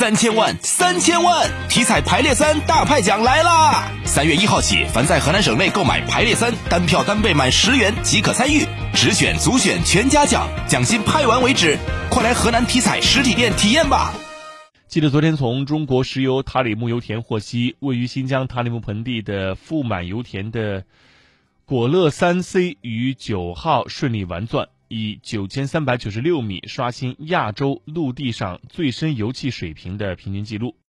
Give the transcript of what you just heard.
三千万，三千万！体彩排列三大派奖来啦！三月一号起，凡在河南省内购买排列三单票单倍满十元即可参与，直选、组选全家奖，奖金派完为止。快来河南体彩实体店体验吧！记得昨天从中国石油塔里木油田获悉，位于新疆塔里木盆地的富满油田的果勒三 C 于九号顺利完钻。以九千三百九十六米刷新亚洲陆地上最深油气水平的平均记录。